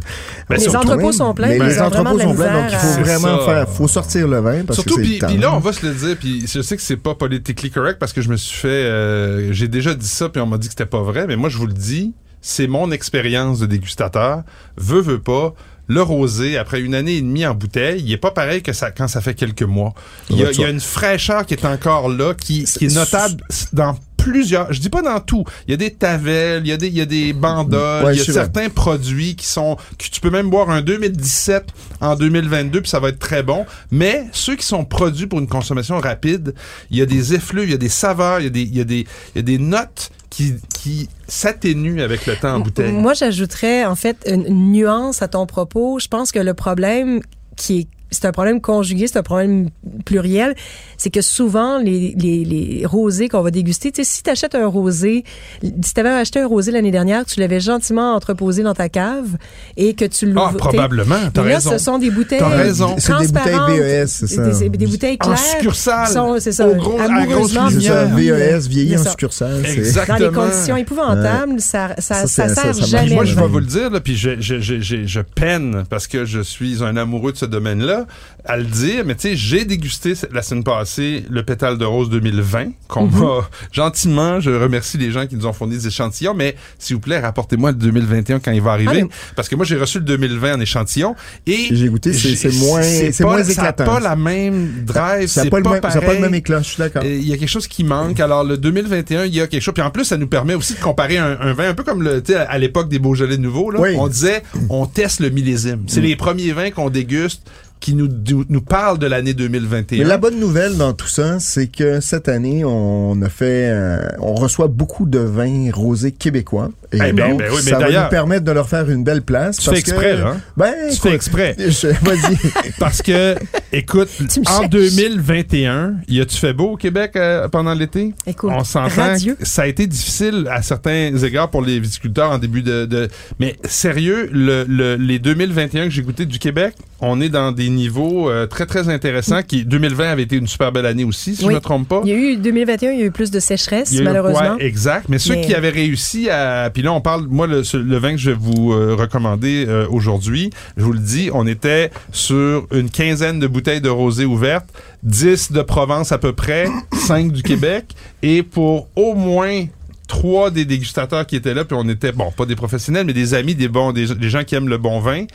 Speaker 5: Ben,
Speaker 6: les entrepôts sont pleins,
Speaker 7: Mais les entrepôts sont pleins, donc il faut vraiment
Speaker 5: ça.
Speaker 7: faire, faut sortir le vin parce
Speaker 5: Surtout, puis là, on va se le dire, puis je sais que c'est pas politically correct parce que je me suis fait... euh, J'ai déjà dit ça, puis on m'a dit que c'était pas vrai, mais moi, je vous le dis, c'est mon expérience de dégustateur. Veux, veux pas, le rosé, après une année et demie en bouteille, il est pas pareil que ça quand ça fait quelques mois. Il y a, il y a une fraîcheur qui est encore là, qui, qui est notable dans plusieurs, je dis pas dans tout, il y a des tavelles, il y a des, il y a des bandoles,
Speaker 7: Ouais,
Speaker 5: il y a certains produits qui sont, que tu peux même boire un 2017 en 2022 puis ça va être très bon, mais ceux qui sont produits pour une consommation rapide, il y a des effluves, il y a des saveurs, il y a des, il y a des, il y a des notes qui, qui s'atténuent avec le temps en bouteille.
Speaker 6: Moi, j'ajouterais en fait une, une nuance à ton propos. Je pense que le problème qui est c'est un problème conjugué, c'est un problème pluriel, c'est que souvent les, les, les rosés qu'on va déguster, tu sais, si tu achètes un rosé, si tu avais acheté un rosé l'année dernière, que tu l'avais gentiment entreposé dans ta cave et que tu l'ouvres.
Speaker 5: Ah, probablement, t'as
Speaker 6: là, ce sont des bouteilles
Speaker 5: T'as raison.
Speaker 7: C'est des bouteilles
Speaker 6: transparentes,
Speaker 7: VES, c'est ça.
Speaker 6: Des, des bouteilles
Speaker 5: En
Speaker 6: claires.
Speaker 5: succursale,
Speaker 6: qui sont, c'est ça,
Speaker 5: au gros- à grosse
Speaker 6: amoureusement
Speaker 7: C'est ça,
Speaker 5: lumière.
Speaker 7: VES, vieilli en succursale. c'est-
Speaker 6: Dans
Speaker 5: Exactement.
Speaker 6: les conditions épouvantables, ça, ça,
Speaker 7: Ça,
Speaker 6: ça,
Speaker 7: c'est-
Speaker 6: sert
Speaker 7: ça, ça marche.
Speaker 6: jamais.
Speaker 5: Moi, je vais vous le dire, là, puis je, je, je, je, je peine parce que je suis un amoureux de ce domaine-là. Là à le dire, mais tu sais, j'ai dégusté la semaine passée le pétale de rose 2020 qu'on
Speaker 6: Mhm. (laughs)
Speaker 5: gentiment. Je remercie les gens qui nous ont fourni des échantillons, mais s'il vous plaît, rapportez-moi le 2021 quand il va arriver,
Speaker 6: Ah, mais-
Speaker 5: parce que moi j'ai reçu le 2020 en échantillon et
Speaker 7: J'ai goûté, c'est- moins- c'est
Speaker 5: pas-
Speaker 7: moins
Speaker 5: Ça
Speaker 7: éclatant.
Speaker 5: pas la même drive,
Speaker 7: Ça
Speaker 5: c'est
Speaker 7: pas, le
Speaker 5: pas
Speaker 7: ça pas le même éclat, je suis d'accord.
Speaker 5: Il y a quelque chose qui manque. Alors, le 2021, il y a quelque chose. Puis en plus, ça nous permet aussi de comparer un, un vin un peu comme le, tu sais, à l'époque des Beaujolais nouveaux. Là,
Speaker 7: Oui.
Speaker 5: On disait, on teste le millésime. C'est les premiers vins qu'on déguste qui nous, nous, parlent de l'année 2021.
Speaker 7: Mais la bonne nouvelle dans tout ça, c'est que cette année, on a fait, euh, on reçoit beaucoup de vins rosés québécois. Et
Speaker 5: Eh ben,
Speaker 7: donc,
Speaker 5: ben oui, mais
Speaker 7: ça va nous permettre de leur faire une belle place.
Speaker 5: Tu
Speaker 7: parce
Speaker 5: fais exprès,
Speaker 7: que,
Speaker 5: là, hein?
Speaker 7: Ben,
Speaker 5: Tu
Speaker 7: écoute,
Speaker 5: fais exprès. (laughs)
Speaker 7: je- Vas-y. (laughs)
Speaker 5: Parce que, écoute, (laughs) en
Speaker 6: cherches.
Speaker 5: 2021, y a-tu fait beau au Québec euh, pendant l'été?
Speaker 6: Écoute,
Speaker 5: On s'entend. Ça a été difficile à certains égards pour les viticulteurs en début de. de- mais sérieux, le, le- les 2021 que j'ai goûté du Québec, on est dans des niveaux euh, très très intéressants. Qui 2020 avait été une super belle année aussi, si je
Speaker 6: Oui.
Speaker 5: me trompe pas.
Speaker 6: Il y a eu 2021, il y a eu plus de sécheresse,
Speaker 5: Il y a eu-
Speaker 6: malheureusement.
Speaker 5: ouais, exact. Mais ceux qui avaient réussi à. Puis là, on parle. Moi, le, vin que je vais vous euh, recommander euh, aujourd'hui, je vous le dis, on était sur une quinzaine de bouteilles de rosé ouvertes, 10 de Provence à peu près, (coughs) 5 du Québec. Et pour au moins trois des dégustateurs qui étaient là, puis on était, bon, pas des professionnels, mais des amis, des bons, des, des gens qui aiment le bon vin.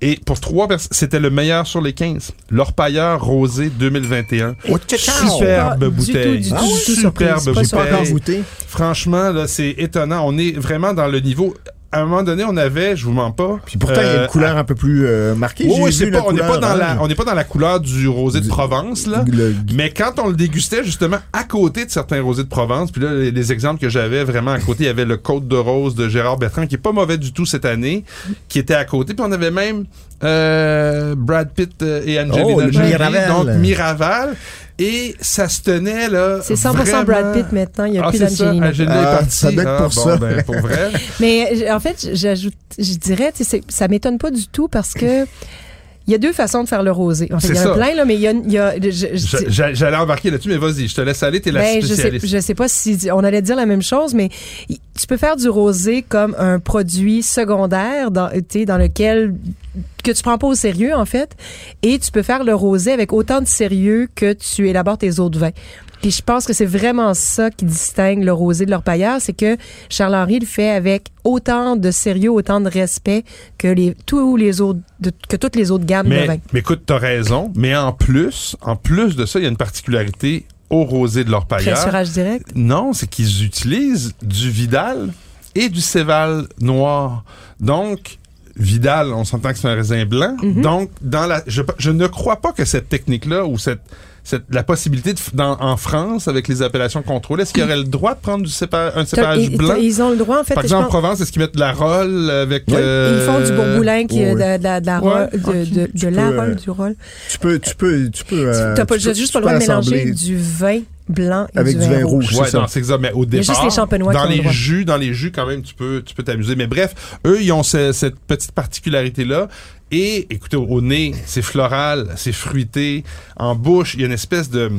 Speaker 5: Et pour trois personnes, c'était le meilleur sur les 15. L'Orpailleur Rosé 2021. Superbe
Speaker 6: Pas du
Speaker 5: bouteille.
Speaker 6: tout, du tout, du tout
Speaker 5: Superbe
Speaker 6: surprise. Pas
Speaker 5: bouteille. Franchement, là, c'est étonnant. On est vraiment dans le niveau. À un moment donné, on avait, je vous mens pas.
Speaker 7: Puis pourtant, il y a
Speaker 5: euh,
Speaker 7: une couleur un peu plus euh, marquée.
Speaker 5: Oui, c'est
Speaker 7: la
Speaker 5: pas, on n'est pas dans la,
Speaker 7: orange.
Speaker 5: on n'est pas dans la couleur du rosé de Provence, là.
Speaker 7: Le-
Speaker 5: Mais quand on le dégustait, justement, à côté de certains rosés de Provence, puis là, les, les exemples que j'avais vraiment à côté, il y avait le Côte de Rose de Gérard Bertrand, qui est pas mauvais du tout cette année, qui était à côté. Puis on avait même euh, Brad Pitt euh, et Angelina
Speaker 7: Oh,
Speaker 5: Jolie,
Speaker 7: Miraval.
Speaker 5: donc Miraval. Et ça se tenait, là.
Speaker 6: C'est 100%
Speaker 5: vraiment-
Speaker 6: Brad Pitt maintenant, il n'y a
Speaker 5: Ah,
Speaker 6: plus d'Angelina.
Speaker 5: Angelina
Speaker 7: Ah,
Speaker 5: est partie.
Speaker 7: ça doit être
Speaker 5: Ah,
Speaker 7: pour
Speaker 5: bon,
Speaker 7: ça.
Speaker 5: ben, pour vrai. (laughs)
Speaker 6: Mais en fait, j'ajoute, je dirais, tu sais, c'est- ça m'étonne pas du tout parce que il y a deux façons de faire le rosé. En fait, il y en a plein là, mais il y a, y a-
Speaker 5: J'allais embarquer là-dessus, mais vas-y, je te laisse aller, t'es la
Speaker 6: Ben, je sais,
Speaker 5: spécialiste.
Speaker 6: je sais pas si on allait dire la même chose, mais tu peux faire du rosé comme un produit secondaire dans, tu sais, dans lequel que tu prends pas au sérieux en fait, et tu peux faire le rosé avec autant de sérieux que tu élabores tes autres vins. Puis je pense que c'est vraiment ça qui distingue le rosé de leur pailleur, c'est que Charles Henry le fait avec autant de sérieux, autant de respect que les tous les autres de- que toutes les autres gammes de vins.
Speaker 5: Mais, mais écoute, t'as raison, mais en plus, en plus de ça, il y a une particularité au rosé de l'Orpailleur.
Speaker 6: Pressurage direct.
Speaker 5: Non, c'est qu'ils utilisent du Vidal et du Céval noir. Donc, Vidal, on s'entend que c'est un raisin blanc.
Speaker 6: Mhm.
Speaker 5: Donc, dans la, je, je ne crois pas que cette technique-là ou cette, cette, la possibilité de, f- dans, en France, avec les appellations contrôlées, est-ce qu'il y aurait le droit de prendre du cépa- un cépage blanc?
Speaker 6: ils ont le droit en fait.
Speaker 5: Par exemple, en Provence, est-ce qu'ils mettent de la rolle avec...
Speaker 7: Oui.
Speaker 5: euh,
Speaker 6: Ils font du bourboulin qui est de, de la- de la
Speaker 5: Ouais,
Speaker 6: rolle- de, la
Speaker 7: peux,
Speaker 6: rolle,
Speaker 7: euh,
Speaker 6: du rôle.
Speaker 7: Tu peux, tu peux, tu peux. euh,
Speaker 6: T'as pas,
Speaker 7: tu peux-
Speaker 6: juste pas le droit de mélanger du vin blanc et
Speaker 7: Avec du vin rouge.
Speaker 5: Ouais,
Speaker 7: c'est ça.
Speaker 5: non, c'est ça. Mais au départ,
Speaker 6: juste les champenois
Speaker 5: dans
Speaker 6: le
Speaker 5: les
Speaker 6: droit.
Speaker 5: jus, dans les jus, quand même, tu peux, tu peux t'amuser. Mais bref, eux, ils ont ce- cette petite particularité-là. Et, écoutez, au, au nez, c'est floral, c'est fruité. En bouche, il y a une espèce de,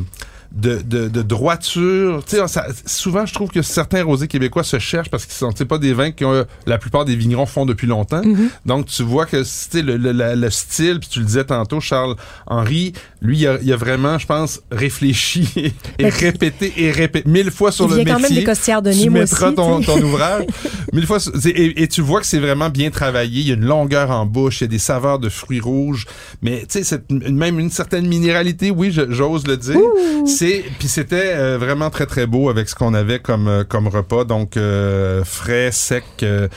Speaker 5: de, de, de droiture. Tu sais, ça- souvent, je trouve que certains rosés québécois se cherchent parce qu'ils sont, c'est pas des vins que euh, la plupart des vignerons font depuis longtemps.
Speaker 6: Mm-hmm.
Speaker 5: Donc, tu vois que, le, le, la- le style, puis tu le disais tantôt, Charles Henry, lui, il a, il a vraiment, je pense, réfléchi (laughs) et, répété et répété mille fois sur
Speaker 6: Il
Speaker 5: le métier.
Speaker 6: quand même des costières de
Speaker 5: tu
Speaker 6: nez,
Speaker 5: mettras
Speaker 6: aussi,
Speaker 5: ton, ton ouvrage (laughs) mille fois et, et tu vois que c'est vraiment bien travaillé il y a une longueur en bouche il y a des saveurs de fruits rouges mais tu sais même une certaine minéralité oui j'ose le dire c'est puis c'était euh, vraiment très très beau avec ce qu'on avait comme euh, comme repas donc euh, frais sec euh,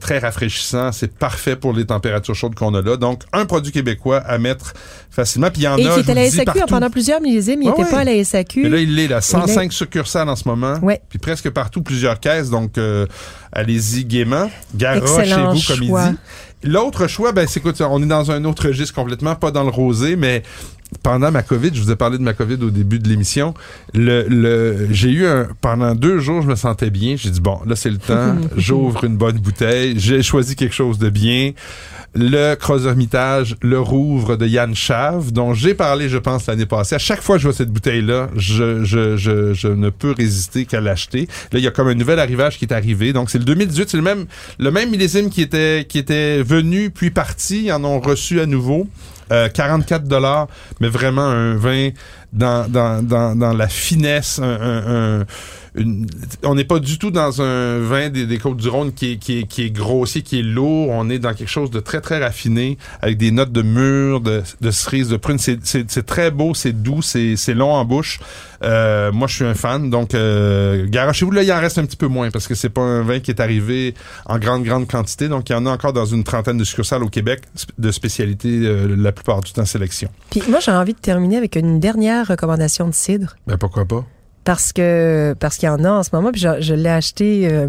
Speaker 5: très rafraîchissant c'est parfait pour les températures chaudes qu'on a là donc un produit québécois à mettre facilement puis il y en
Speaker 6: Et
Speaker 5: a
Speaker 6: qui était à la SAQ
Speaker 5: partout.
Speaker 6: pendant plusieurs millésimes, il n'était
Speaker 5: ouais.
Speaker 6: pas à la SAQ.
Speaker 5: Mais là, il est là,
Speaker 6: là-
Speaker 5: 105 succursales en ce moment.
Speaker 6: Ouais.
Speaker 5: Puis presque partout, plusieurs caisses. Donc, allez-y gaiement. Gara chez vous, comme il dit. L'autre choix, ben, c'est écoute, on est dans un autre registre complètement, pas dans le rosé, mais pendant ma COVID, je vous ai parlé de ma COVID au début de l'émission. Le, le, j'ai eu un, pendant deux jours, je me sentais bien. J'ai dit, bon, là, c'est le (laughs) temps. J'ouvre une bonne bouteille. J'ai choisi quelque chose de bien. Le Cross-Hermitage, le Rouvre de Yann Chave, dont j'ai parlé, je pense, l'année passée. À chaque fois que je vois cette bouteille-là, je, je, je, je ne peux résister qu'à l'acheter. Là, il y a comme un nouvel arrivage qui est arrivé. Donc, c'est le 2018. C'est le même, le même millésime qui était, qui était venu puis parti. Ils en ont reçu à nouveau. Euh, 44 dollars, mais vraiment un vin dans, dans, dans, dans la finesse, un, un- un- une- on n'est pas du tout dans un vin des, des Côtes-du-Rhône qui est, qui, est, qui est grossier, qui est lourd. On est dans quelque chose de très, très raffiné, avec des notes de mûre, de, de cerise, de prune. C'est, c'est, c'est très beau, c'est doux, c'est, c'est long en bouche. Euh, moi, je suis un fan. Donc, euh, garochez-vous. Là, il en reste un petit peu moins parce que c'est pas un vin qui est arrivé en grande, grande quantité. Donc, il y en a encore dans une trentaine de succursales au Québec de spécialité euh, la plupart du temps sélection.
Speaker 6: Puis moi, j'ai envie de terminer avec une dernière recommandation de cidre.
Speaker 5: Ben, pourquoi pas?
Speaker 6: Parce que parce qu'il y en a en ce moment puis je, je l'ai acheté euh,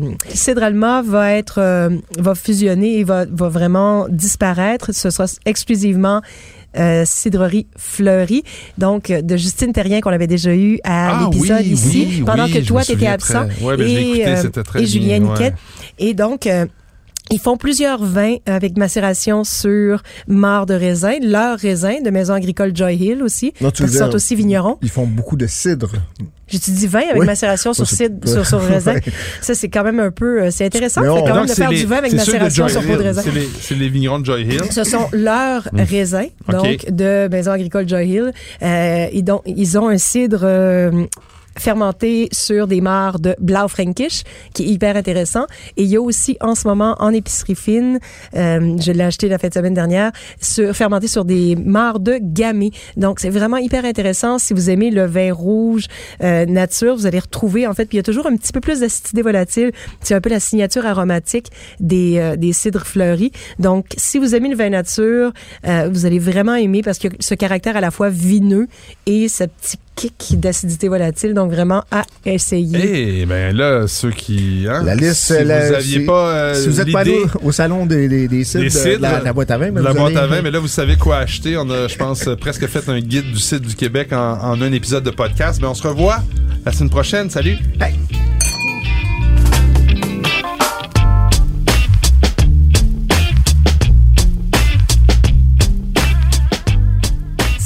Speaker 6: Alma va être euh, va fusionner et va, va vraiment disparaître. Ce sera exclusivement euh, cidrerie fleurie donc euh, de Justine Terrien qu'on avait déjà eu à
Speaker 5: Ah
Speaker 6: l'épisode
Speaker 5: oui,
Speaker 6: ici
Speaker 5: oui,
Speaker 6: pendant
Speaker 5: oui,
Speaker 6: que toi tu étais absent.
Speaker 5: Très- Ouais, ben, écouté,
Speaker 6: euh,
Speaker 5: très
Speaker 6: et
Speaker 5: bien,
Speaker 6: Julien
Speaker 5: ouais.
Speaker 6: Niquette. Et donc euh, ils font plusieurs vins avec macération sur marc de raisin, leur raisin de maison agricole Joy Hill aussi,
Speaker 7: Non,
Speaker 6: parce
Speaker 7: tu veux
Speaker 6: qu'ils
Speaker 7: dire-
Speaker 6: sont aussi vignerons.
Speaker 7: Ils font beaucoup de cidre.
Speaker 6: Dit vin avec
Speaker 7: Oui.
Speaker 6: macération (laughs) sur, cidre, sur, sur raisin? (laughs) Ça, c'est quand même un peu... euh, C'est intéressant,
Speaker 7: on-
Speaker 6: quand même de faire
Speaker 5: les-
Speaker 6: du vin avec macération sur peau de raisin.
Speaker 5: C'est les, c'est les vignerons de Joy Hill.
Speaker 6: Ce sont leurs raisins,
Speaker 5: Ok.
Speaker 6: donc de Maison agricole Joy Hill. Euh, donc, ils ont un cidre euh, fermenté sur des mares de Blaufränkisch, qui est hyper intéressant. Et il y a aussi en ce moment en épicerie fine, euh, je l'ai acheté la fin de semaine dernière, sur, fermenté sur des mares de Gamay. Donc c'est vraiment hyper intéressant. Si vous aimez le vin rouge euh, nature, vous allez retrouver en fait, puis il y a toujours un petit peu plus d'acidité volatile. C'est un peu la signature aromatique des, euh, des cidres fleuris. Donc si vous aimez le vin nature, euh, vous allez vraiment aimer parce que ce caractère à la fois vineux et ce petit kick d'acidité volatile. Donc vraiment à essayer.
Speaker 5: Eh ben là, ceux qui... Hein,
Speaker 7: La liste,
Speaker 5: si
Speaker 7: la-
Speaker 5: vous aviez
Speaker 7: si-
Speaker 5: pas euh,
Speaker 7: si vous êtes pas allé au, au salon des, des, des cidres,
Speaker 5: des
Speaker 7: de
Speaker 5: cidres,
Speaker 7: la, la boîte à vin, mais
Speaker 5: la boîte à vin, mais là, vous savez quoi acheter. On a, je pense, euh, presque fait un guide du site du Québec en, en un épisode de podcast. Mais on se revoit la semaine prochaine. Salut!